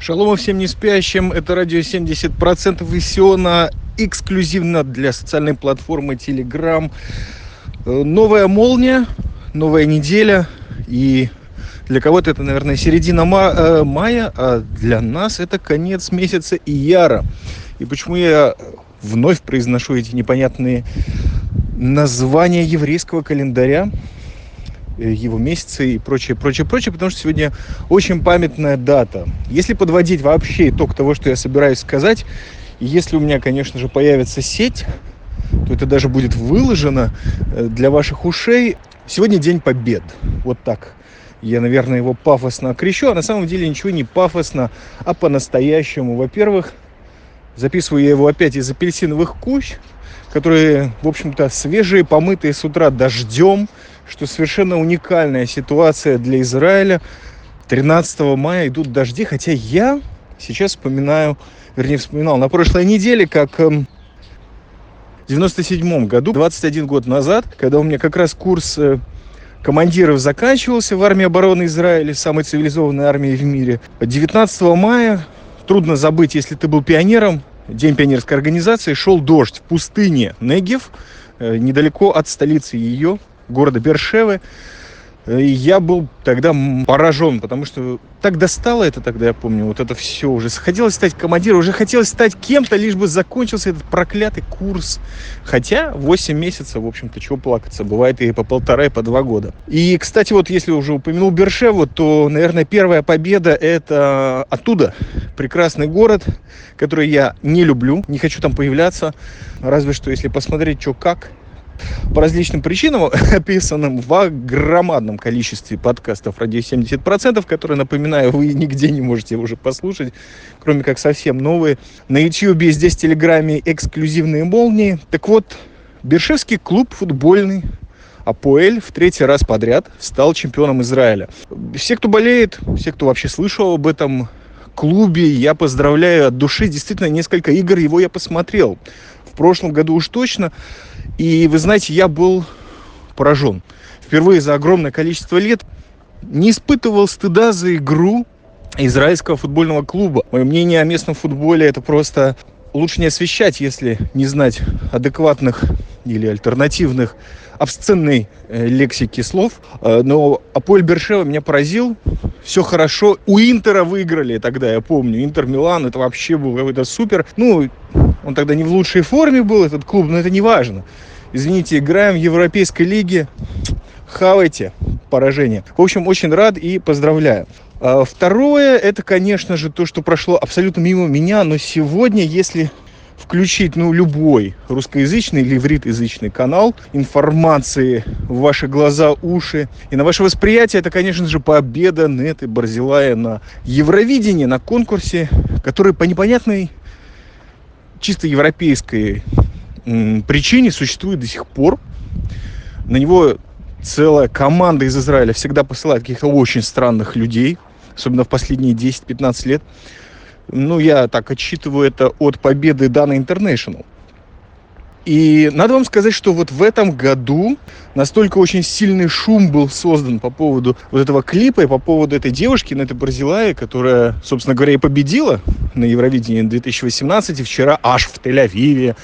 Шалом всем не спящим. Это радио 70% из. Эксклюзивно для социальной платформы Telegram. Э, новая молния, новая неделя. И для кого-то это, наверное, середина ма- э, мая, а для нас это конец месяца Ияра. И почему я вновь произношу эти непонятные названия еврейского календаря? Э, его месяцы и прочее, прочее, прочее, потому что сегодня очень памятная дата. Если подводить вообще итог того, что я собираюсь сказать, если у меня, конечно же, появится сеть, то это даже будет выложено э, для ваших ушей. Сегодня День Побед. Вот так. Я, наверное, его пафосно окрещу, а на самом деле ничего не пафосно, а по-настоящему. Во-первых, записываю я его опять из апельсиновых кущ, которые, в общем-то, свежие, помытые с утра дождем, что совершенно уникальная ситуация для Израиля. 13 мая идут дожди, хотя я сейчас вспоминаю, вернее, вспоминал на прошлой неделе, как эм, в 97 году, 21 год назад, когда у меня как раз курс э, командиров заканчивался в армии обороны Израиля, самой цивилизованной армии в мире. 19 мая, трудно забыть, если ты был пионером, День пионерской организации, шел дождь в пустыне Негев, э, недалеко от столицы ее, города Бершевы. И я был тогда поражен, потому что так достало это тогда, я помню, вот это все уже. Хотелось стать командиром, уже хотелось стать кем-то, лишь бы закончился этот проклятый курс. Хотя 8 месяцев, в общем-то, чего плакаться, бывает и по полтора, и по два года. И, кстати, вот если уже упомянул Бершеву, то, наверное, первая победа это оттуда. Прекрасный город, который я не люблю, не хочу там появляться. Разве что, если посмотреть, что как, по различным причинам, описанным в громадном количестве подкастов «Радио 70%», которые, напоминаю, вы нигде не можете уже послушать, кроме как совсем новые. На YouTube здесь в Телеграме эксклюзивные молнии. Так вот, Бершевский клуб футбольный Апоэль в третий раз подряд стал чемпионом Израиля. Все, кто болеет, все, кто вообще слышал об этом клубе, я поздравляю от души. Действительно, несколько игр его я посмотрел. В прошлом году уж точно. И вы знаете, я был поражен. Впервые за огромное количество лет не испытывал стыда за игру израильского футбольного клуба. Мое мнение о местном футболе это просто лучше не освещать, если не знать адекватных или альтернативных обсценной э, лексики слов. Э, но Аполь Бершева меня поразил. Все хорошо. У Интера выиграли тогда, я помню. Интер Милан, это вообще был какой-то супер. Ну, он тогда не в лучшей форме был, этот клуб, но это не важно извините, играем в Европейской лиге, хавайте поражение. В общем, очень рад и поздравляю. А второе, это, конечно же, то, что прошло абсолютно мимо меня, но сегодня, если включить, ну, любой русскоязычный или ивритоязычный канал информации в ваши глаза, уши и на ваше восприятие, это, конечно же, победа Неты Барзилая на Евровидении, на конкурсе, который по непонятной чисто европейской причине существует до сих пор. На него целая команда из Израиля всегда посылает каких-то очень странных людей, особенно в последние 10-15 лет. Ну, я так отсчитываю это от победы Дана International. И надо вам сказать, что вот в этом году настолько очень сильный шум был создан по поводу вот этого клипа и по поводу этой девушки, на этой Барзилае, которая, собственно говоря, и победила на Евровидении 2018 и вчера аж в Тель-Авиве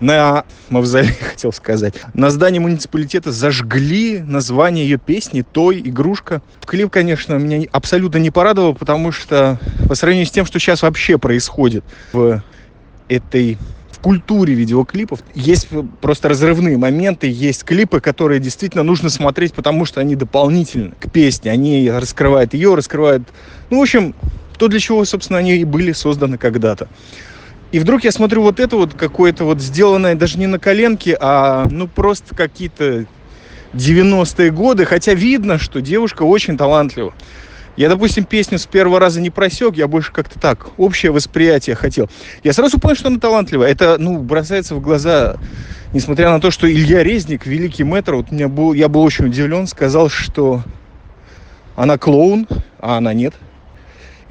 на мавзолее, хотел сказать, на здании муниципалитета зажгли название ее песни «Той игрушка». Клип, конечно, меня абсолютно не порадовал, потому что по сравнению с тем, что сейчас вообще происходит в этой культуре видеоклипов есть просто разрывные моменты, есть клипы, которые действительно нужно смотреть, потому что они дополнительны к песне, они раскрывают ее, раскрывают, ну, в общем, то, для чего, собственно, они и были созданы когда-то. И вдруг я смотрю вот это вот какое-то вот сделанное даже не на коленке, а ну просто какие-то 90-е годы. Хотя видно, что девушка очень талантлива. Я, допустим, песню с первого раза не просек, я больше как-то так, общее восприятие хотел. Я сразу понял, что она талантлива. Это, ну, бросается в глаза, несмотря на то, что Илья Резник, великий мэтр, вот меня был, я был очень удивлен, сказал, что она клоун, а она нет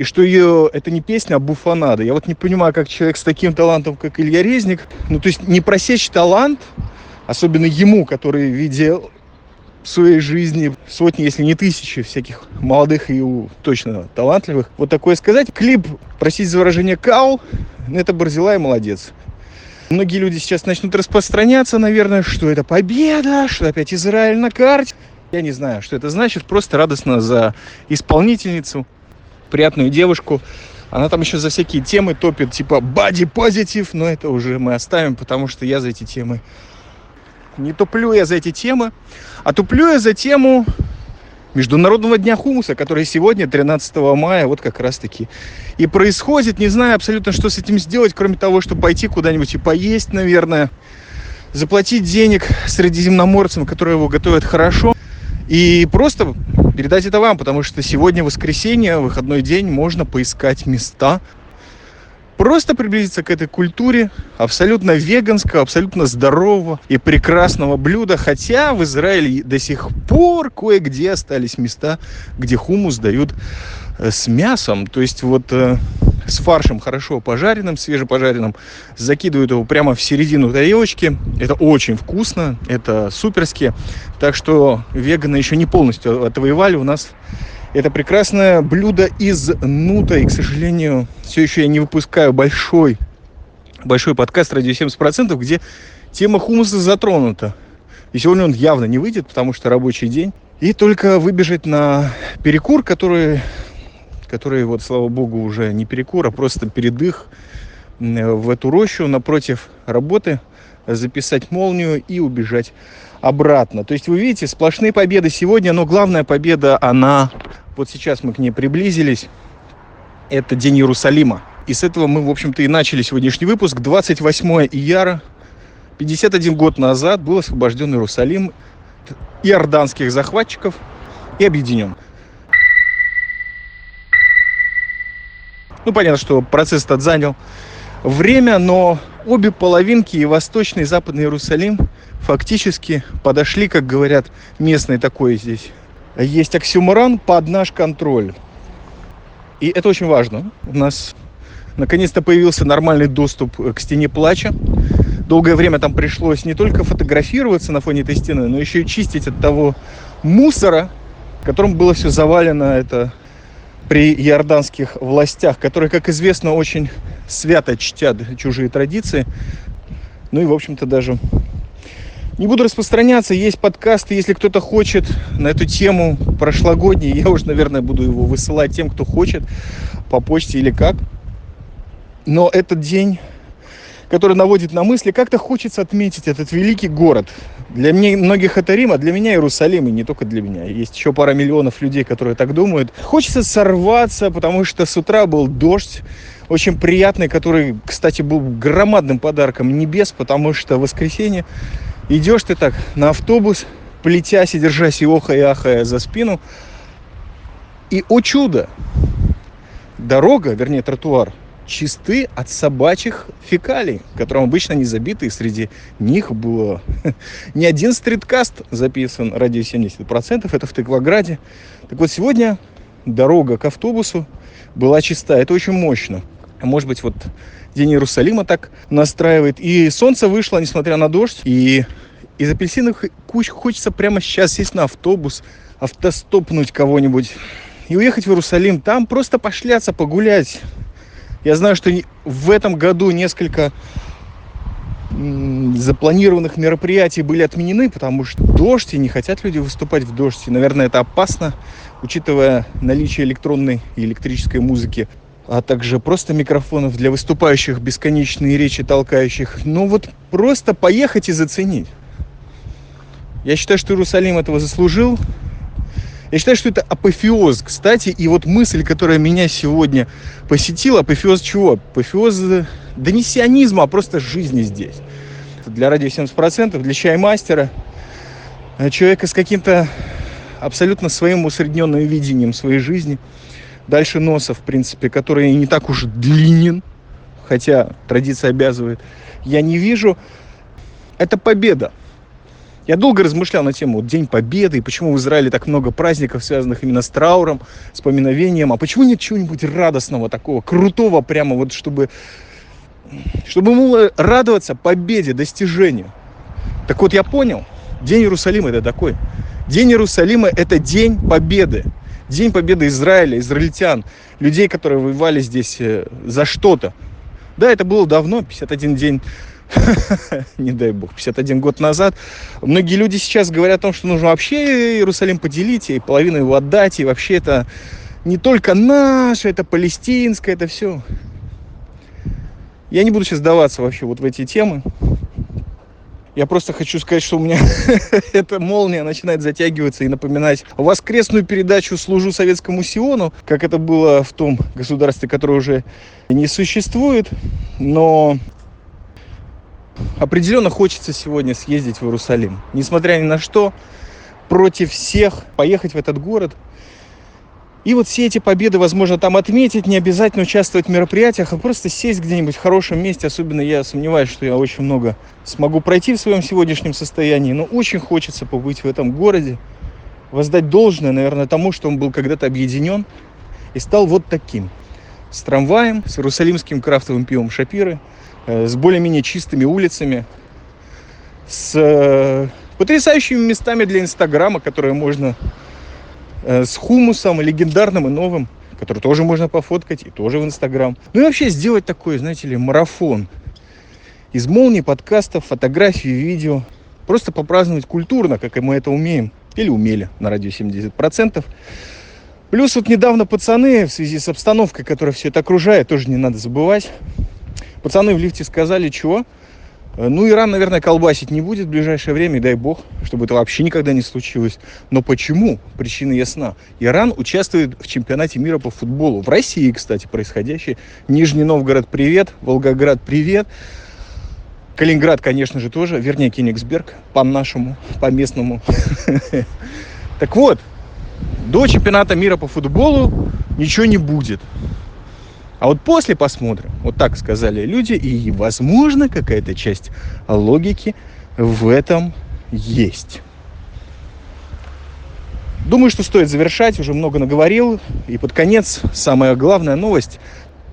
и что ее это не песня, а буфанада. Я вот не понимаю, как человек с таким талантом, как Илья Резник, ну то есть не просечь талант, особенно ему, который видел в своей жизни сотни, если не тысячи всяких молодых и точно талантливых. Вот такое сказать. Клип, простите за выражение, кал, это Барзилай молодец. Многие люди сейчас начнут распространяться, наверное, что это победа, что опять Израиль на карте. Я не знаю, что это значит. Просто радостно за исполнительницу, приятную девушку. Она там еще за всякие темы топит, типа body позитив, но это уже мы оставим, потому что я за эти темы не туплю я за эти темы, а туплю я за тему Международного дня хумуса, который сегодня, 13 мая, вот как раз-таки и происходит. Не знаю абсолютно, что с этим сделать, кроме того, чтобы пойти куда-нибудь и поесть, наверное, заплатить денег средиземноморцам, которые его готовят хорошо, и просто передать это вам, потому что сегодня воскресенье, выходной день, можно поискать места, просто приблизиться к этой культуре абсолютно веганского, абсолютно здорового и прекрасного блюда. Хотя в Израиле до сих пор кое-где остались места, где хумус дают э, с мясом. То есть вот э, с фаршем хорошо пожаренным, свежепожаренным, закидывают его прямо в середину тарелочки. Это очень вкусно, это суперски. Так что веганы еще не полностью отвоевали у нас это прекрасное блюдо из нута. И, к сожалению, все еще я не выпускаю большой, большой подкаст «Радио 70%», где тема хумуса затронута. И сегодня он явно не выйдет, потому что рабочий день. И только выбежать на перекур, который, который вот, слава богу, уже не перекур, а просто передых в эту рощу напротив работы, записать молнию и убежать обратно. То есть вы видите, сплошные победы сегодня, но главная победа, она вот сейчас мы к ней приблизились. Это День Иерусалима. И с этого мы, в общем-то, и начали сегодняшний выпуск. 28 ияра, 51 год назад был освобожден Иерусалим иорданских захватчиков и объединен. Ну, понятно, что процесс этот занял время, но обе половинки, и Восточный, и Западный Иерусалим, фактически подошли, как говорят местные такое здесь есть оксюморан под наш контроль. И это очень важно. У нас наконец-то появился нормальный доступ к стене плача. Долгое время там пришлось не только фотографироваться на фоне этой стены, но еще и чистить от того мусора, которым было все завалено это при иорданских властях, которые, как известно, очень свято чтят чужие традиции. Ну и, в общем-то, даже не буду распространяться, есть подкасты, если кто-то хочет на эту тему прошлогодний, я уже, наверное, буду его высылать тем, кто хочет, по почте или как. Но этот день, который наводит на мысли, как-то хочется отметить этот великий город. Для меня, многих это Рим, а для меня Иерусалим, и не только для меня. Есть еще пара миллионов людей, которые так думают. Хочется сорваться, потому что с утра был дождь, очень приятный, который, кстати, был громадным подарком небес, потому что в воскресенье Идешь ты так на автобус, плетясь и держась и охая и ахая за спину. И, о чудо, дорога, вернее тротуар, чисты от собачьих фекалий, которым обычно не забиты, и среди них было не один стриткаст записан, ради 70%, это в Тыкваграде. Так вот, сегодня дорога к автобусу была чиста, это очень мощно. Может быть, вот День Иерусалима так настраивает. И солнце вышло, несмотря на дождь. И из апельсиновых куч хочется прямо сейчас сесть на автобус, автостопнуть кого-нибудь и уехать в Иерусалим. Там просто пошляться, погулять. Я знаю, что в этом году несколько запланированных мероприятий были отменены, потому что дождь, и не хотят люди выступать в дождь. И, наверное, это опасно, учитывая наличие электронной и электрической музыки а также просто микрофонов для выступающих, бесконечные речи толкающих. Ну вот просто поехать и заценить. Я считаю, что Иерусалим этого заслужил. Я считаю, что это апофеоз, кстати, и вот мысль, которая меня сегодня посетила, апофеоз чего? Апофеоз, да не сионизма, а просто жизни здесь. Для радио 70%, для чаймастера, э, человека с каким-то абсолютно своим усредненным видением своей жизни – дальше носа, в принципе, который не так уж длинен, хотя традиция обязывает, я не вижу. Это победа. Я долго размышлял на тему День Победы и почему в Израиле так много праздников, связанных именно с трауром, с поминовением. А почему нет чего-нибудь радостного такого, крутого прямо, вот чтобы, чтобы было радоваться победе, достижению. Так вот, я понял, День Иерусалима это такой. День Иерусалима – это день победы. День победы Израиля, израильтян, людей, которые воевали здесь э, за что-то. Да, это было давно, 51 день не дай бог, 51 год назад. Многие люди сейчас говорят о том, что нужно вообще Иерусалим поделить и половину его отдать, и вообще это не только наше, это палестинское, это все. Я не буду сейчас сдаваться вообще вот в эти темы. Я просто хочу сказать, что у меня эта молния начинает затягиваться и напоминать воскресную передачу «Служу советскому Сиону», как это было в том государстве, которое уже не существует. Но определенно хочется сегодня съездить в Иерусалим. Несмотря ни на что, против всех поехать в этот город – и вот все эти победы, возможно, там отметить, не обязательно участвовать в мероприятиях, а просто сесть где-нибудь в хорошем месте. Особенно я сомневаюсь, что я очень много смогу пройти в своем сегодняшнем состоянии. Но очень хочется побыть в этом городе, воздать должное, наверное, тому, что он был когда-то объединен и стал вот таким. С трамваем, с иерусалимским крафтовым пивом Шапиры, с более-менее чистыми улицами, с э, потрясающими местами для Инстаграма, которые можно Э, с хумусом легендарным и новым, который тоже можно пофоткать и тоже в Инстаграм. Ну и вообще сделать такой, знаете ли, марафон из молний, подкастов, фотографий, видео. Просто попраздновать культурно, как и мы это умеем. Или умели на радио 70%. Плюс вот недавно пацаны в связи с обстановкой, которая все это окружает, тоже не надо забывать. Пацаны в лифте сказали, чего? Э, ну, Иран, наверное, колбасить не будет в ближайшее время, дай бог, чтобы это вообще никогда не случилось. Но почему? Причина ясна. Иран участвует в чемпионате мира по футболу. В России, кстати, происходящий. Нижний Новгород, привет. Волгоград, привет. Калининград, конечно же, тоже. Вернее, Кенигсберг, по-нашему, по-местному. Так вот, до чемпионата мира по футболу ничего не будет. А вот после посмотрим, вот так сказали люди, и, возможно, какая-то часть логики в этом есть. Думаю, что стоит завершать, уже много наговорил. И под конец самая главная новость.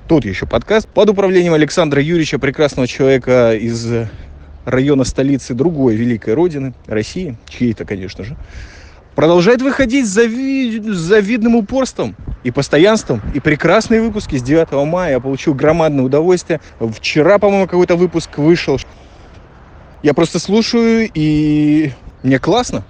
Тут еще подкаст под управлением Александра Юрьевича, прекрасного человека из района столицы другой великой родины, России, чьей-то, конечно же продолжает выходить с, зави... с завидным упорством и постоянством. И прекрасные выпуски с 9 мая. Я получил громадное удовольствие. Вчера, по-моему, какой-то выпуск вышел. Я просто слушаю, и мне классно.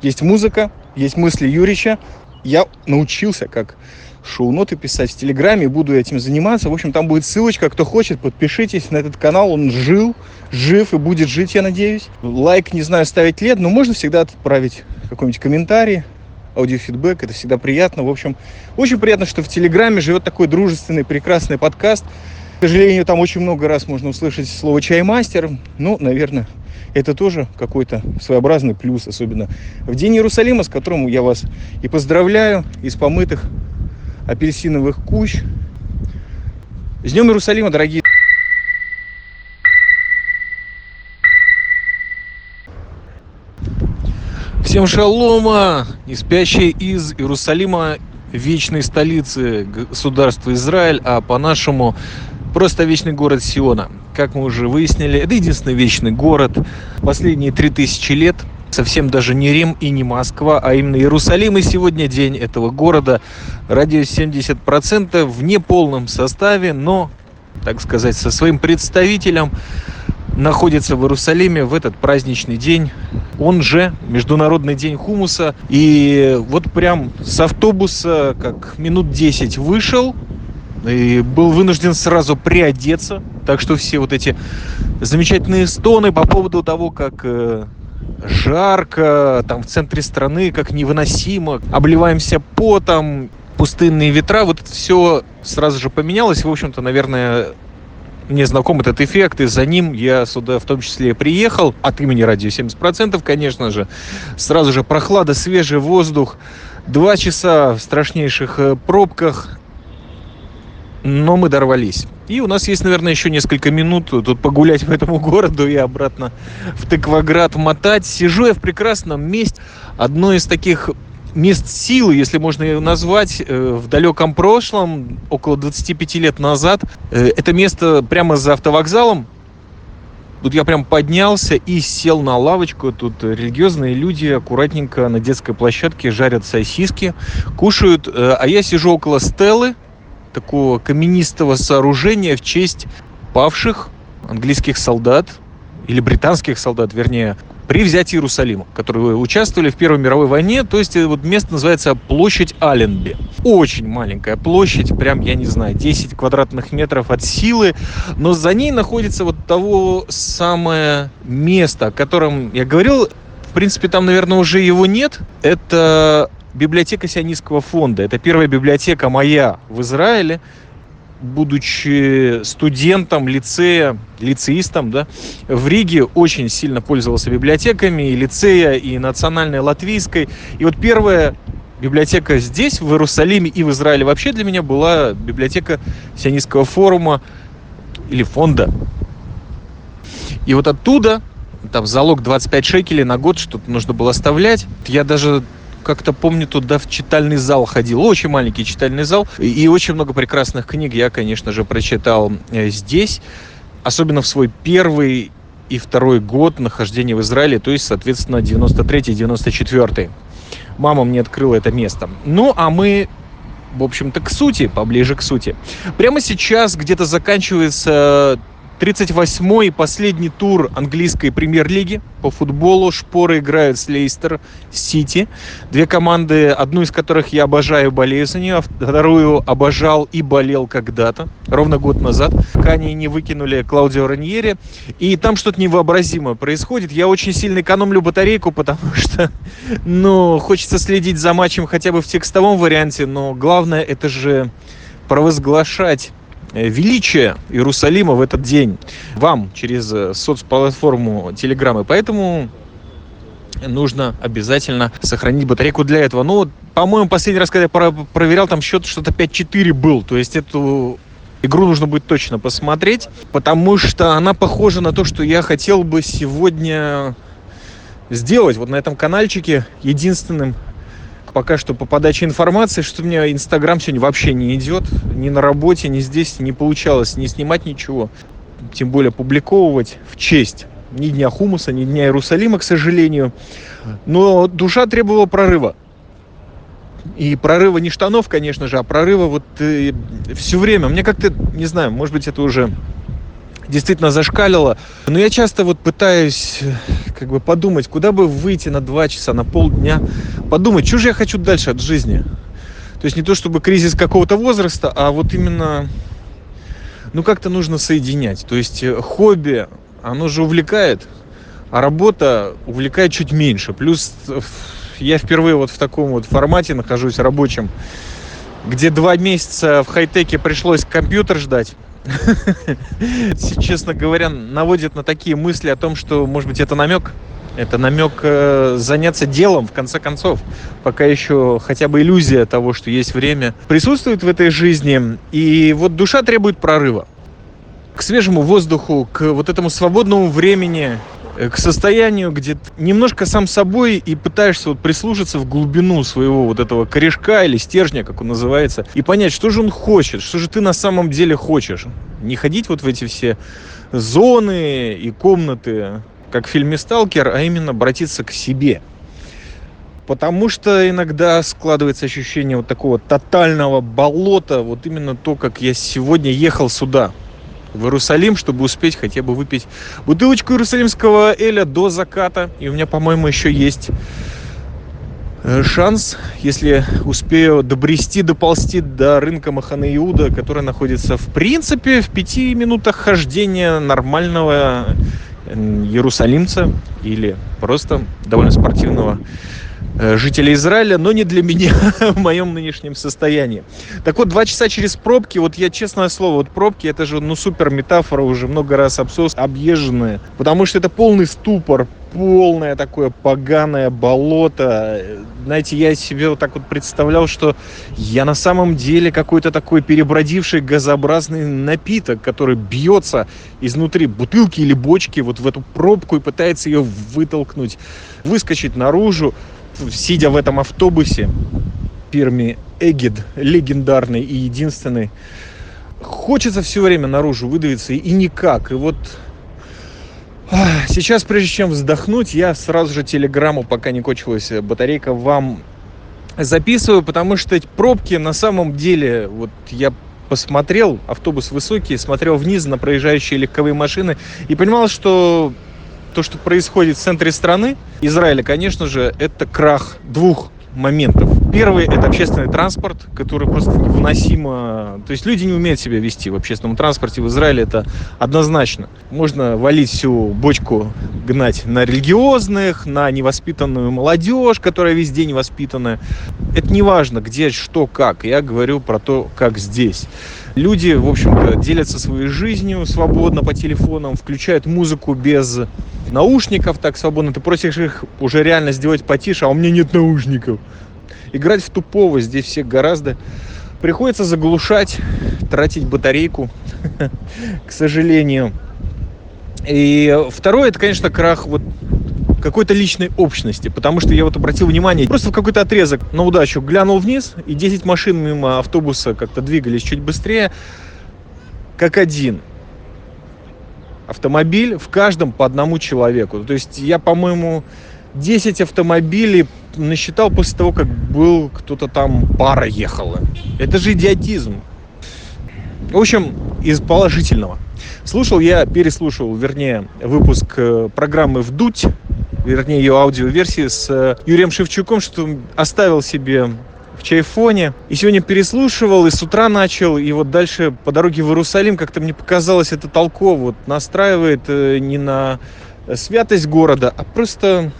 Есть музыка, есть мысли Юрича. Я научился, как шоу-ноты писать в Телеграме, буду этим заниматься. В общем, там будет ссылочка, кто хочет, подпишитесь на этот канал, он жил, жив и будет жить, я надеюсь. Лайк, не знаю, ставить лет, но можно всегда отправить какой-нибудь комментарий, аудиофидбэк, это всегда приятно. В общем, очень приятно, что в Телеграме живет такой дружественный, прекрасный подкаст. К сожалению, там очень много раз можно услышать слово «чаймастер». Ну, наверное, это тоже какой-то своеобразный плюс, особенно в День Иерусалима, с которым я вас и поздравляю из помытых апельсиновых кущ. С Днем Иерусалима, дорогие Всем шалома, не спящие из Иерусалима, вечной столицы государства Израиль, а по-нашему просто вечный город Сиона. Как мы уже выяснили, это единственный вечный город. Последние три тысячи лет совсем даже не Рим и не Москва, а именно Иерусалим. И сегодня день этого города. Радиус 70% в неполном составе, но, так сказать, со своим представителем находится в Иерусалиме в этот праздничный день. Он же Международный день хумуса. И вот прям с автобуса как минут 10 вышел, и был вынужден сразу приодеться. Так что все вот эти замечательные стоны по поводу того, как э, жарко, там в центре страны, как невыносимо, обливаемся потом, пустынные ветра, вот это все сразу же поменялось. В общем-то, наверное, мне знаком этот эффект, и за ним я сюда в том числе приехал, от имени радио 70%, конечно же. Сразу же прохлада, свежий воздух, два часа в страшнейших э, пробках, но мы дорвались. И у нас есть, наверное, еще несколько минут тут погулять по этому городу и обратно в Тыкваград мотать. Сижу я в прекрасном месте. Одно из таких мест силы, если можно ее назвать, э, в далеком прошлом, около 25 лет назад. Э, это место прямо за автовокзалом. Тут я прям поднялся и сел на лавочку. Тут религиозные люди аккуратненько на детской площадке жарят сосиски, кушают. Э, а я сижу около стелы, такого каменистого сооружения в честь павших английских солдат, или британских солдат, вернее, при взятии Иерусалима, которые участвовали в Первой мировой войне. То есть вот место называется площадь Аленби. Очень маленькая площадь, прям, я не знаю, 10 квадратных метров от силы, но за ней находится вот того самое место, о котором я говорил. В принципе, там, наверное, уже его нет. Это библиотека Сионистского фонда. Это первая библиотека моя в Израиле будучи студентом лицея, лицеистом, да, в Риге очень сильно пользовался библиотеками и лицея, и национальной латвийской. И вот первая библиотека здесь, в Иерусалиме и в Израиле вообще для меня была библиотека Сионистского форума или фонда. И вот оттуда, там залог 25 шекелей на год что-то нужно было оставлять. Я даже как-то помню, туда в читальный зал ходил. Очень маленький читальный зал. И очень много прекрасных книг я, конечно же, прочитал э, здесь. Особенно в свой первый и второй год нахождения в Израиле, то есть, соответственно, 93-94. Мама мне открыла это место. Ну, а мы в общем-то, к сути, поближе к сути. Прямо сейчас где-то заканчивается 38-й последний тур английской премьер-лиги по футболу. Шпоры играют с Лейстер Сити. Две команды, одну из которых я обожаю, болею за нее, а вторую обожал и болел когда-то, ровно год назад, пока они не выкинули Клаудио Раньери. И там что-то невообразимое происходит. Я очень сильно экономлю батарейку, потому что, ну, хочется следить за матчем хотя бы в текстовом варианте, но главное это же провозглашать величие Иерусалима в этот день вам через э, соцплатформу Телеграм. поэтому нужно обязательно сохранить батарейку для этого. Ну, по-моему, последний раз, когда я проверял, там счет что-то 5-4 был. То есть эту игру нужно будет точно посмотреть, потому что она похожа на то, что я хотел бы сегодня сделать вот на этом каналчике единственным пока что по подаче информации, что у меня Инстаграм сегодня вообще не идет. Ни на работе, ни здесь не получалось не снимать ничего. Тем более публиковывать в честь ни Дня Хумуса, ни Дня Иерусалима, к сожалению. Но душа требовала прорыва. И прорыва не штанов, конечно же, а прорыва вот э, все время. Мне как-то, не знаю, может быть, это уже действительно зашкалило. Но я часто вот пытаюсь как бы подумать, куда бы выйти на два часа, на полдня, подумать, что же я хочу дальше от жизни. То есть не то чтобы кризис какого-то возраста, а вот именно, ну как-то нужно соединять. То есть э, хобби, оно же увлекает, а работа увлекает чуть меньше. Плюс э, я впервые вот в таком вот формате нахожусь рабочем, где два месяца в хай-теке пришлось компьютер ждать честно говоря, наводит на такие мысли о том, что, может быть, это намек. Это намек э, заняться делом, в конце концов, пока еще хотя бы иллюзия того, что есть время, присутствует в этой жизни. И вот душа требует прорыва к свежему воздуху, к вот этому свободному времени, к состоянию, где ты немножко сам собой и пытаешься вот прислушаться в глубину своего вот этого корешка или стержня, как он называется, и понять, что же он хочет, что же ты на самом деле хочешь. Не ходить вот в эти все зоны и комнаты, как в фильме «Сталкер», а именно обратиться к себе. Потому что иногда складывается ощущение вот такого тотального болота, вот именно то, как я сегодня ехал сюда – в Иерусалим, чтобы успеть хотя бы выпить бутылочку иерусалимского эля до заката. И у меня, по-моему, еще есть э, шанс, если успею добрести, доползти до рынка Махана Иуда, который находится, в принципе, в пяти минутах хождения нормального иерусалимца или просто довольно спортивного жителей Израиля, но не для меня в моем нынешнем состоянии. Так вот, два часа через пробки, вот я честное слово, вот пробки, это же, ну, супер метафора, уже много раз обсос, объезженная, потому что это полный ступор, полное такое поганое болото. Знаете, я себе вот так вот представлял, что я на самом деле какой-то такой перебродивший газообразный напиток, который бьется изнутри бутылки или бочки вот в эту пробку и пытается ее вытолкнуть, выскочить наружу сидя в этом автобусе фирме Эгид, легендарный и единственный, хочется все время наружу выдавиться и никак. И вот Сейчас, прежде чем вздохнуть, я сразу же телеграмму, пока не кончилась батарейка, вам записываю, потому что пробки на самом деле, вот я посмотрел, автобус высокий, смотрел вниз на проезжающие легковые машины и понимал, что то, что происходит в центре страны, Израиля, конечно же, это крах двух моментов. Первый – это общественный транспорт, который просто невыносимо... То есть люди не умеют себя вести в общественном транспорте. В Израиле это однозначно. Можно валить всю бочку, гнать на религиозных, на невоспитанную молодежь, которая везде невоспитанная. Это не важно, где, что, как. Я говорю про то, как здесь. Люди, в общем-то, делятся своей жизнью свободно по телефонам, включают музыку без наушников так свободно. Ты просишь их уже реально сделать потише, а у меня нет наушников. Играть в тупого здесь всех гораздо. Приходится заглушать, тратить батарейку, к сожалению. И второе, это, конечно, крах вот какой-то личной общности, потому что я вот обратил внимание, просто в какой-то отрезок на удачу глянул вниз, и 10 машин мимо автобуса как-то двигались чуть быстрее, как один автомобиль в каждом по одному человеку. То есть я, по-моему, 10 автомобилей насчитал после того, как был кто-то там, пара ехала. Это же идиотизм. В общем, из положительного. Слушал я, переслушал, вернее, выпуск э, программы «Вдуть», вернее, ее аудиоверсии с э, Юрием Шевчуком, что оставил себе в чайфоне. И сегодня переслушивал, и с утра начал, и вот дальше по дороге в Иерусалим как-то мне показалось это толково. Вот настраивает э, не на святость города, а просто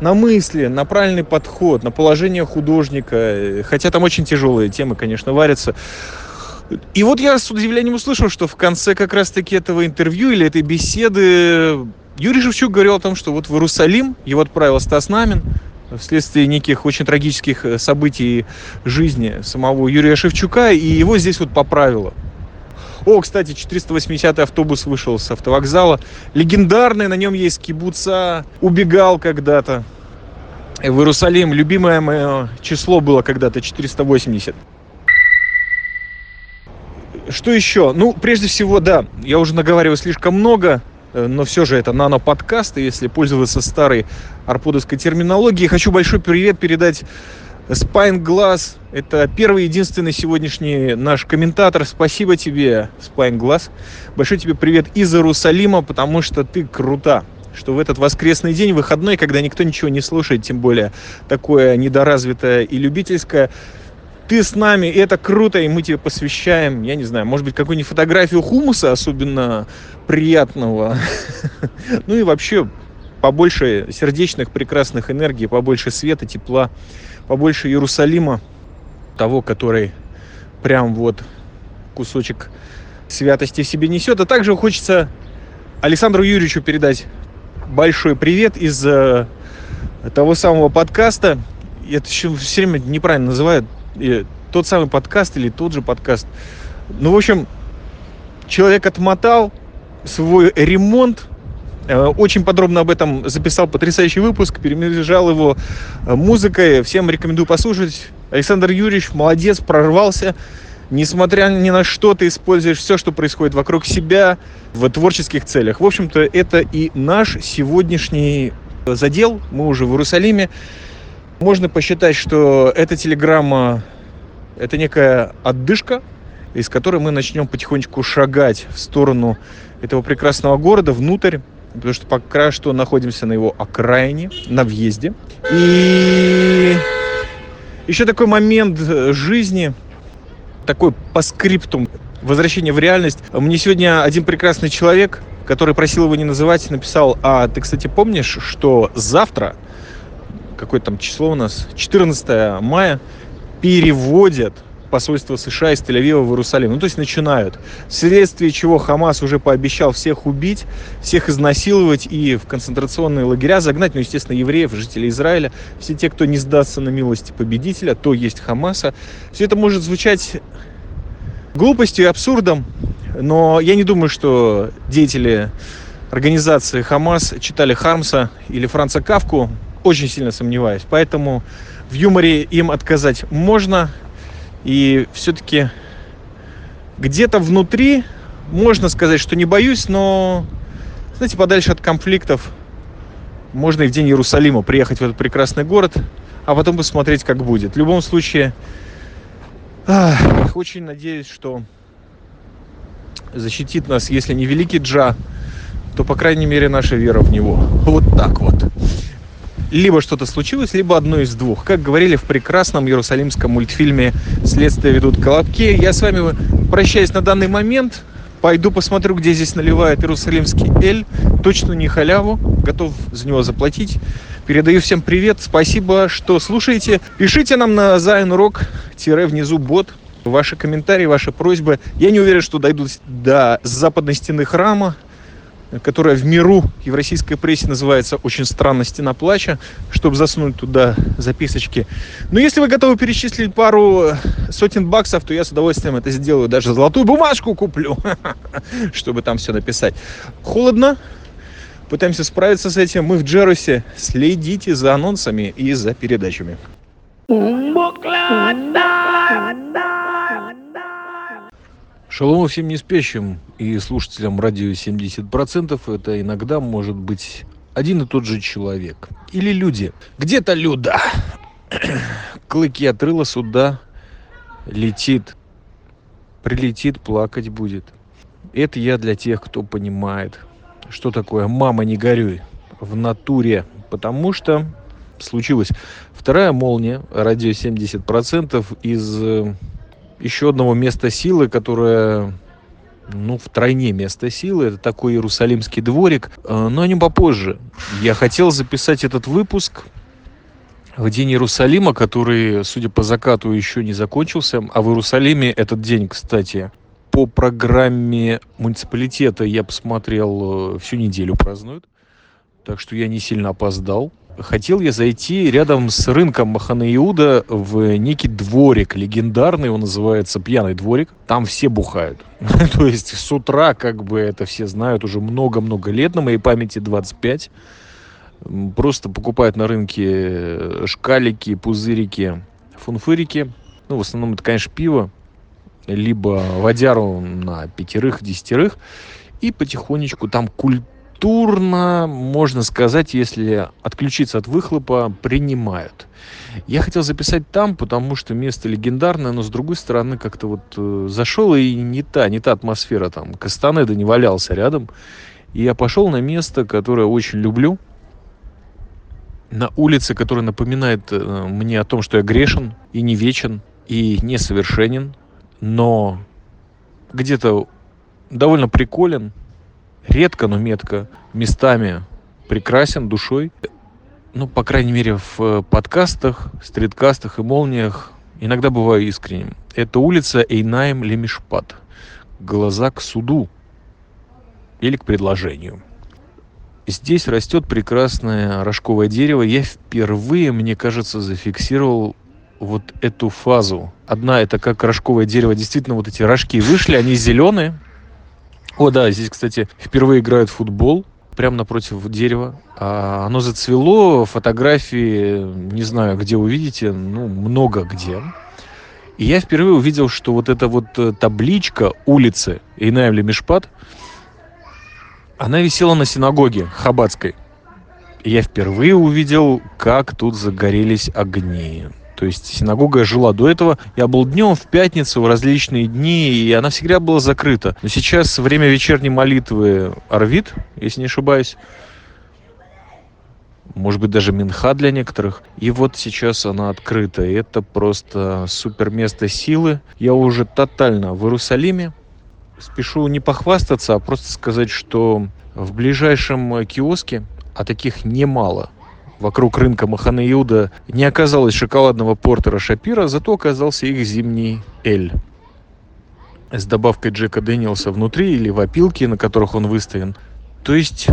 на мысли, на правильный подход, на положение художника. Хотя там очень тяжелые темы, конечно, варятся. И вот я с удивлением услышал, что в конце как раз-таки этого интервью или этой беседы Юрий Шевчук говорил о том, что вот в Иерусалим его отправил Стас Намин вследствие неких очень трагических э, событий жизни самого Юрия Шевчука, и его здесь вот поправило. О, кстати, 480-й автобус вышел с автовокзала. Легендарный, на нем есть кибуца. Убегал когда-то в Иерусалим. Любимое мое число было когда-то 480. Что еще? Ну, прежде всего, да, я уже наговариваю слишком много, э, но все же это нано-подкаст, и если пользоваться старой арпудовской терминологией, хочу большой привет передать Spine Glass. Это первый единственный сегодняшний наш комментатор. Спасибо тебе, Spine Glass. Большой тебе привет из Иерусалима, потому что ты крута что в этот воскресный день, выходной, когда никто ничего не слушает, тем более такое недоразвитое и любительское, ты с нами, и это круто, и мы тебе посвящаем, я не знаю, может быть, какую-нибудь фотографию хумуса, особенно приятного. Ну и вообще побольше сердечных, прекрасных энергий, побольше света, тепла, побольше Иерусалима, того, который прям вот кусочек святости в себе несет. А также хочется Александру Юрьевичу передать большой привет из э, того самого подкаста. Это еще все время неправильно называют тот самый подкаст или тот же подкаст. Ну, в общем, человек отмотал свой ремонт, э, очень подробно об этом записал потрясающий выпуск, перемежал его э, музыкой. Всем рекомендую послушать. Александр Юрьевич молодец, прорвался. Несмотря ни на что, ты используешь все, что происходит вокруг себя в творческих целях. В общем-то, это и наш сегодняшний задел. Мы уже в Иерусалиме. Можно посчитать, что эта телеграмма – это некая отдышка, из которой мы начнем потихонечку шагать в сторону этого прекрасного города, внутрь, потому что пока что находимся на его окраине, на въезде. И еще такой момент жизни, такой по скриптум возвращение в реальность. Мне сегодня один прекрасный человек, который просил его не называть, написал, а ты, кстати, помнишь, что завтра – какое там число у нас, 14 мая, переводят посольство США из Тель-Авива в Иерусалим. Ну, то есть начинают. Вследствие чего Хамас уже пообещал всех убить, всех изнасиловать и в концентрационные лагеря загнать, ну, естественно, евреев, жителей Израиля, все те, кто не сдастся на милости победителя, то есть Хамаса. Все это может звучать глупостью и абсурдом, но я не думаю, что деятели организации Хамас читали Хармса или Франца Кавку, очень сильно сомневаюсь. Поэтому в юморе им отказать можно. И все-таки где-то внутри можно сказать, что не боюсь, но знаете, подальше от конфликтов. Можно и в день Иерусалима приехать в этот прекрасный город, а потом посмотреть, как будет. В любом случае, ах, очень надеюсь, что защитит нас, если не великий Джа, то, по крайней мере, наша вера в него. Вот так вот. Либо что-то случилось, либо одно из двух. Как говорили в прекрасном иерусалимском мультфильме «Следствие ведут колобки». Я с вами прощаюсь на данный момент. Пойду посмотрю, где здесь наливает иерусалимский эль. Точно не халяву. Готов за него заплатить. Передаю всем привет. Спасибо, что слушаете. Пишите нам на zainurok-внизу бот ваши комментарии, ваши просьбы. Я не уверен, что дойдут до западной стены храма, которая в миру и в российской прессе называется очень странно «Стена плача», чтобы засунуть туда записочки. Но если вы готовы перечислить пару сотен баксов, то я с удовольствием это сделаю. Даже золотую бумажку куплю, чтобы там все написать. Холодно, пытаемся справиться с этим. Мы в Джерусе. Следите за анонсами и за передачами. Шалом всем неспящим и слушателям радио 70%. Это иногда может быть один и тот же человек. Или люди. Где-то Люда. Клыки отрыла сюда. Летит. Прилетит, плакать будет. Это я для тех, кто понимает, что такое «мама, не горюй» в натуре. Потому что случилась вторая молния, радио 70% из э, еще одного места силы, которое ну, в тройне место силы. Это такой Иерусалимский дворик. Э, но о нем попозже. Я хотел записать этот выпуск в день Иерусалима, который, судя по закату, еще не закончился. А в Иерусалиме этот день, кстати, по программе муниципалитета я посмотрел, э, всю неделю празднуют. Так что я не сильно опоздал хотел я зайти рядом с рынком Махана Иуда в некий дворик легендарный, он называется Пьяный дворик. Там все бухают. То есть с утра, как бы это все знают, уже много-много лет, на моей памяти 25. Просто покупают на рынке э, шкалики, пузырики, фунфырики. Ну, в основном это, конечно, пиво, либо водяру на пятерых, десятерых. И потихонечку там культура культурно, можно сказать, если отключиться от выхлопа, принимают. Я хотел записать там, потому что место легендарное, но с другой стороны как-то вот э, зашел и не та, не та атмосфера там. Кастанеда не валялся рядом. И я пошел на место, которое очень люблю. На улице, которая напоминает э, мне о том, что я грешен и не вечен, и несовершенен, но где-то довольно приколен, редко, но метко, местами прекрасен душой. Ну, по крайней мере, в э, подкастах, стриткастах и молниях иногда бываю искренним. Это улица Эйнаем Лемишпат. Глаза к суду или к предложению. Здесь растет прекрасное рожковое дерево. Я впервые, мне кажется, зафиксировал вот эту фазу. Одна это как рожковое дерево. Действительно, вот эти рожки вышли, они зеленые, о, да, здесь, кстати, впервые играют в футбол прямо напротив дерева. А оно зацвело, фотографии, не знаю, где увидите, ну, много где. И я впервые увидел, что вот эта вот э, табличка улицы Инаевли Мишпат, она висела на синагоге Хабадской. И я впервые увидел, как тут загорелись огни. То есть синагога жила до этого. Я был днем в пятницу, в различные дни, и она всегда была закрыта. Но сейчас время вечерней молитвы Арвид, если не ошибаюсь. Может быть, даже Минха для некоторых. И вот сейчас она открыта. И это просто супер место силы. Я уже тотально в Иерусалиме. Спешу не похвастаться, а просто сказать, что в ближайшем киоске, а таких немало – вокруг рынка Махана Иуда не оказалось шоколадного портера Шапира, зато оказался их зимний Эль с добавкой Джека Дэниелса внутри или в опилке, на которых он выставлен. То есть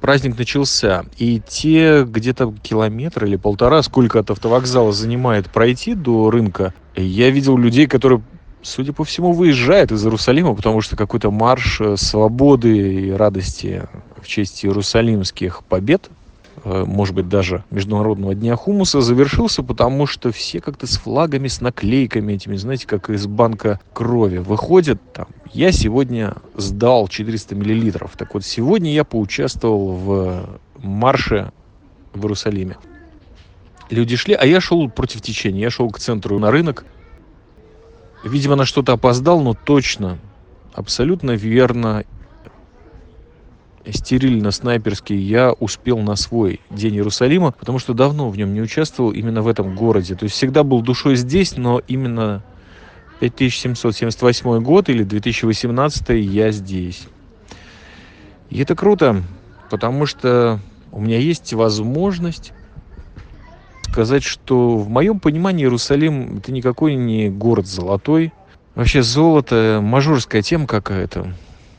праздник начался, и те где-то километр или полтора, сколько от автовокзала занимает пройти до рынка, я видел людей, которые судя по всему, выезжают из Иерусалима, потому что какой-то марш свободы и радости в честь иерусалимских побед э, может быть, даже Международного дня хумуса завершился, потому что все как-то с флагами, с наклейками этими, знаете, как из банка крови выходят там. Я сегодня сдал 400 миллилитров. Так вот, сегодня я поучаствовал в марше в Иерусалиме. Люди шли, а я шел против течения. Я шел к центру на рынок. Видимо, на что-то опоздал, но точно, абсолютно верно стерильно-снайперский я успел на свой День Иерусалима, потому что давно в нем не участвовал именно в этом городе. То есть всегда был душой здесь, но именно 5778 год или 2018 я здесь. И это круто, потому что у меня есть возможность сказать, что в моем понимании Иерусалим это никакой не город золотой. Вообще золото мажорская тема какая-то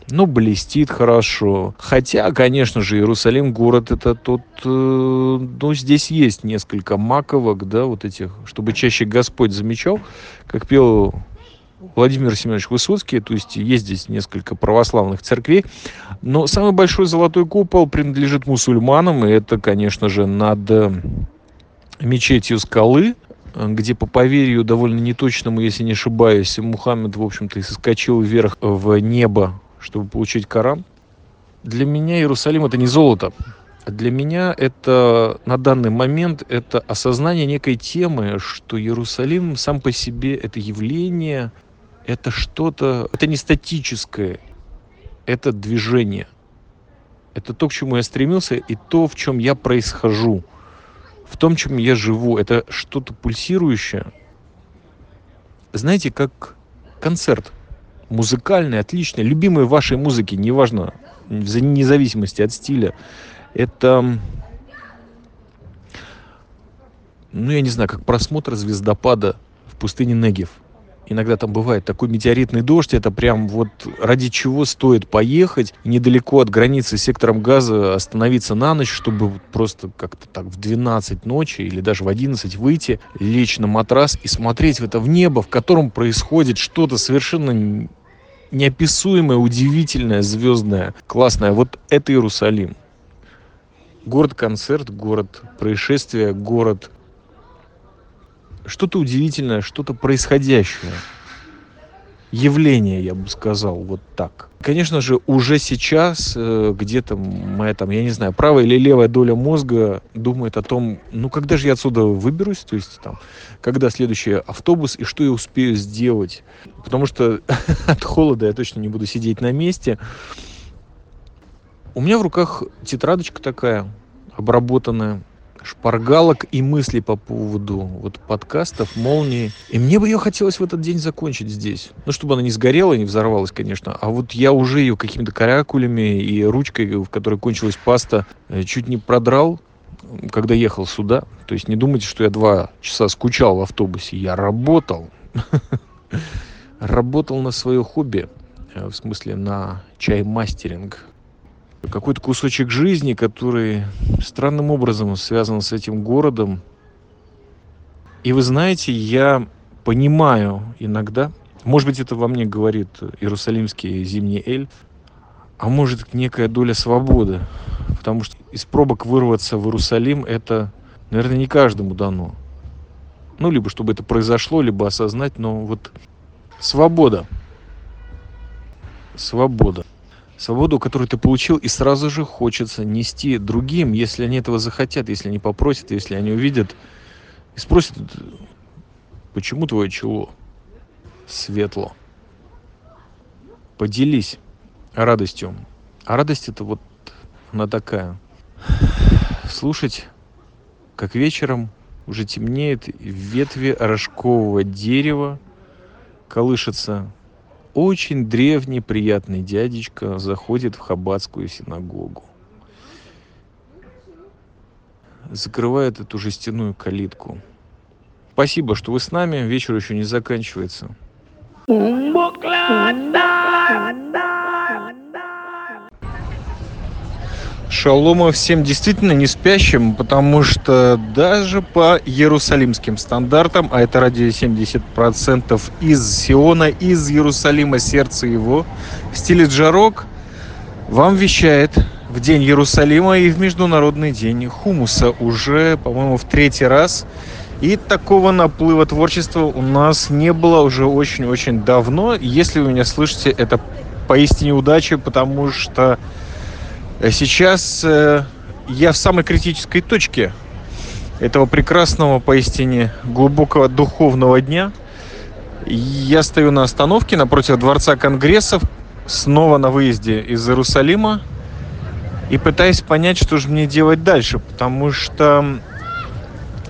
ну, блестит хорошо. Хотя, конечно же, Иерусалим город это тот, э, ну, здесь есть несколько маковок, да, вот этих, чтобы чаще Господь замечал, как пел Владимир Семенович Высоцкий, то есть есть здесь несколько православных церквей, но самый большой золотой купол принадлежит мусульманам, и это, конечно же, над э, мечетью скалы, где по поверью довольно неточному, если не ошибаюсь, Мухаммед, в общем-то, и соскочил вверх в небо чтобы получить Коран. Для меня Иерусалим это не золото. Для меня это на данный момент это осознание некой темы, что Иерусалим сам по себе это явление, это что-то, это не статическое, это движение. Это то, к чему я стремился, и то, в чем я происхожу, в том, чем я живу. Это что-то пульсирующее. Знаете, как концерт музыкальные, отличные, любимые вашей музыки, неважно, вне зависимости от стиля, это, ну, я не знаю, как просмотр звездопада в пустыне Негев. Иногда там бывает такой метеоритный дождь, это прям вот ради чего стоит поехать недалеко от границы с сектором газа, остановиться на ночь, чтобы просто как-то так в 12 ночи или даже в 11 выйти, лечь на матрас и смотреть в это в небо, в котором происходит что-то совершенно неописуемое, удивительное, звездное, классное. Вот это Иерусалим. Город-концерт, город происшествия, город что-то удивительное, что-то происходящее. Явление, я бы сказал, вот так. Конечно же, уже сейчас э, где-то моя там, я не знаю, правая или левая доля мозга думает о том, ну когда же я отсюда выберусь, то есть там, когда следующий автобус и что я успею сделать. Потому что от холода я точно не буду сидеть на месте. У меня в руках тетрадочка такая, обработанная, шпаргалок и мыслей по поводу вот подкастов, молнии. И мне бы ее хотелось в этот день закончить здесь. Ну, чтобы она не сгорела, не взорвалась, конечно. А вот я уже ее какими-то каракулями и ручкой, в которой кончилась паста, э, чуть не продрал, когда ехал сюда. То есть не думайте, что я два часа скучал в автобусе. Я работал. Работал на свое хобби. Э, в смысле, на чай-мастеринг какой-то кусочек жизни, который странным образом связан с этим городом. И вы знаете, я понимаю иногда, может быть, это во мне говорит иерусалимский зимний эльф, а может, некая доля свободы. Потому что из пробок вырваться в Иерусалим, это, наверное, не каждому дано. Ну, либо чтобы это произошло, либо осознать, но вот свобода. Свобода свободу, которую ты получил, и сразу же хочется нести другим, если они этого захотят, если они попросят, если они увидят и спросят, почему твое чело светло. Поделись радостью. А радость это вот она такая. Слушать, как вечером уже темнеет, в ветви рожкового дерева колышется очень древний приятный дядечка заходит в хаббатскую синагогу. Закрывает эту жестяную калитку. Спасибо, что вы с нами. Вечер еще не заканчивается. Шалома всем действительно не спящим, потому что даже по иерусалимским стандартам, а это радио 70% из Сиона, из Иерусалима, сердце его, в стиле джарок, вам вещает в День Иерусалима и в Международный день хумуса уже, по-моему, в третий раз. И такого наплыва творчества у нас не было уже очень-очень давно. Если вы меня слышите, это поистине удача, потому что сейчас э, я в самой критической точке этого прекрасного, поистине глубокого духовного дня. Я стою на остановке напротив Дворца Конгрессов, снова на выезде из Иерусалима, и пытаюсь понять, что же мне делать дальше, потому что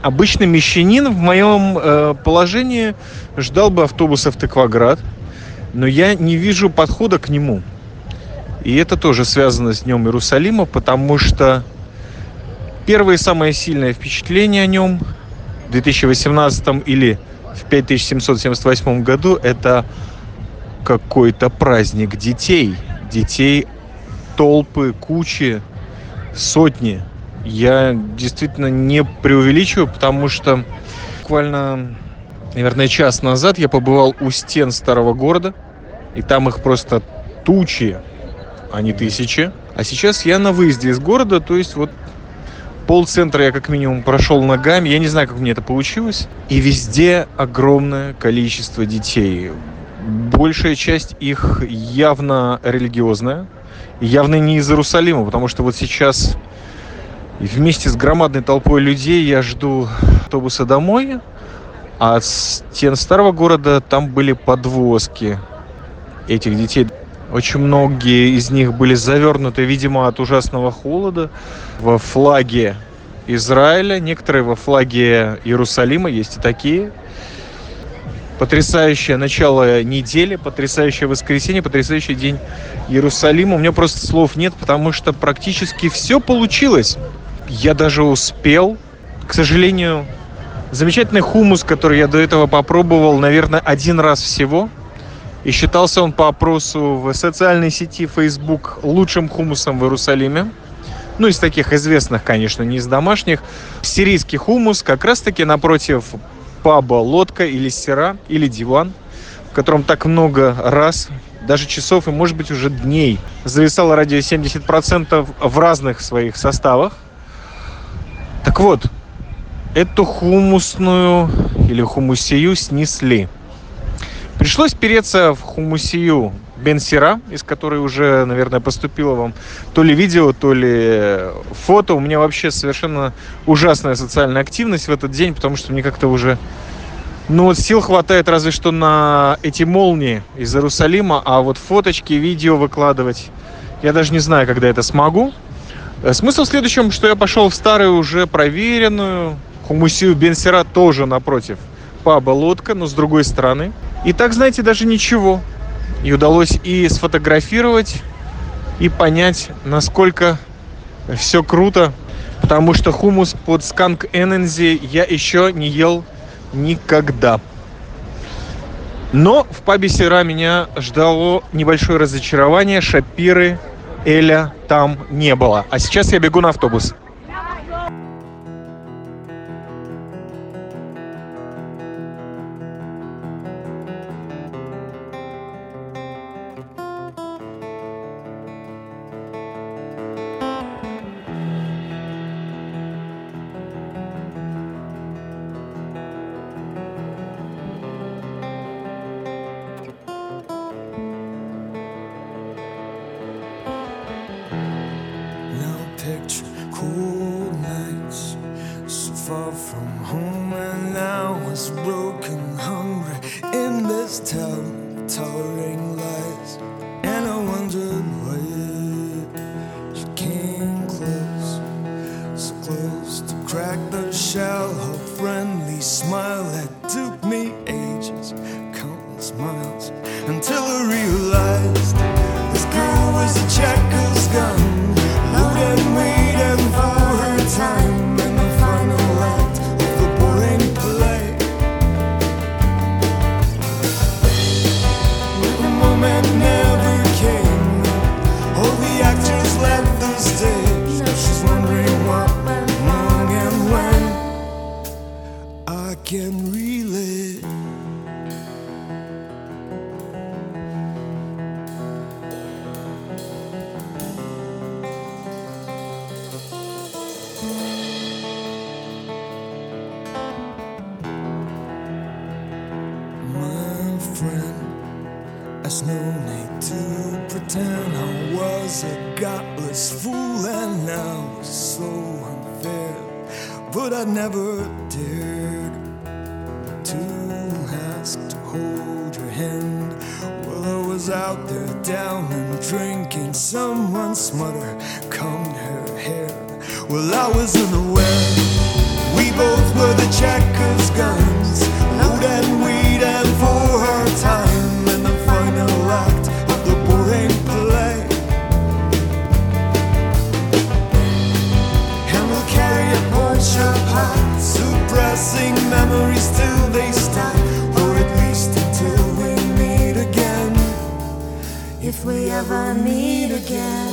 обычный мещанин в моем э, положении ждал бы автобуса в Тыкваград, но я не вижу подхода к нему. И это тоже связано с Днем Иерусалима, потому что первое самое сильное впечатление о нем в 2018 или в 5778 году это какой-то праздник детей. Детей толпы, кучи, сотни. Я действительно не преувеличиваю, потому что буквально, наверное, час назад я побывал у стен старого города, и там их просто тучи, а не тысячи. А сейчас я на выезде из города, то есть вот полцентра я как минимум прошел ногами. Я не знаю, как мне это получилось. И везде огромное количество детей. Большая часть их явно религиозная. Явно не из Иерусалима, потому что вот сейчас вместе с громадной толпой людей я жду автобуса домой. А от стен старого города там были подвозки этих детей. Очень многие из них были завернуты, видимо, от ужасного холода во флаге Израиля, некоторые во флаге Иерусалима, есть и такие. Потрясающее начало недели, потрясающее воскресенье, потрясающий день Иерусалима. У меня просто слов нет, потому что практически все получилось. Я даже успел, к сожалению, замечательный хумус, который я до этого попробовал, наверное, один раз всего – и считался он по опросу в социальной сети Facebook лучшим хумусом в Иерусалиме. Ну, из таких известных, конечно, не из домашних. Сирийский хумус как раз-таки напротив паба «Лодка» или «Сера» или «Диван», в котором так много раз, даже часов и, может быть, уже дней зависало радио 70% в разных своих составах. Так вот, эту хумусную или хумусию снесли – Пришлось переться в хумусию Бенсира, из которой уже, наверное, поступило вам то ли видео, то ли фото. У меня вообще совершенно ужасная социальная активность в этот день, потому что мне как-то уже... Ну вот сил хватает разве что на эти молнии из Иерусалима, а вот фоточки, видео выкладывать, я даже не знаю, когда это смогу. Э, смысл в следующем, что я пошел в старую уже проверенную хумусию Бенсира тоже напротив паба лодка, но с другой стороны. И так, знаете, даже ничего. И удалось и сфотографировать, и понять, насколько все круто. Потому что хумус под сканк Энензи я еще не ел никогда. Но в пабе Сера меня ждало небольшое разочарование. Шапиры Эля там не было. А сейчас я бегу на автобус. never meet again.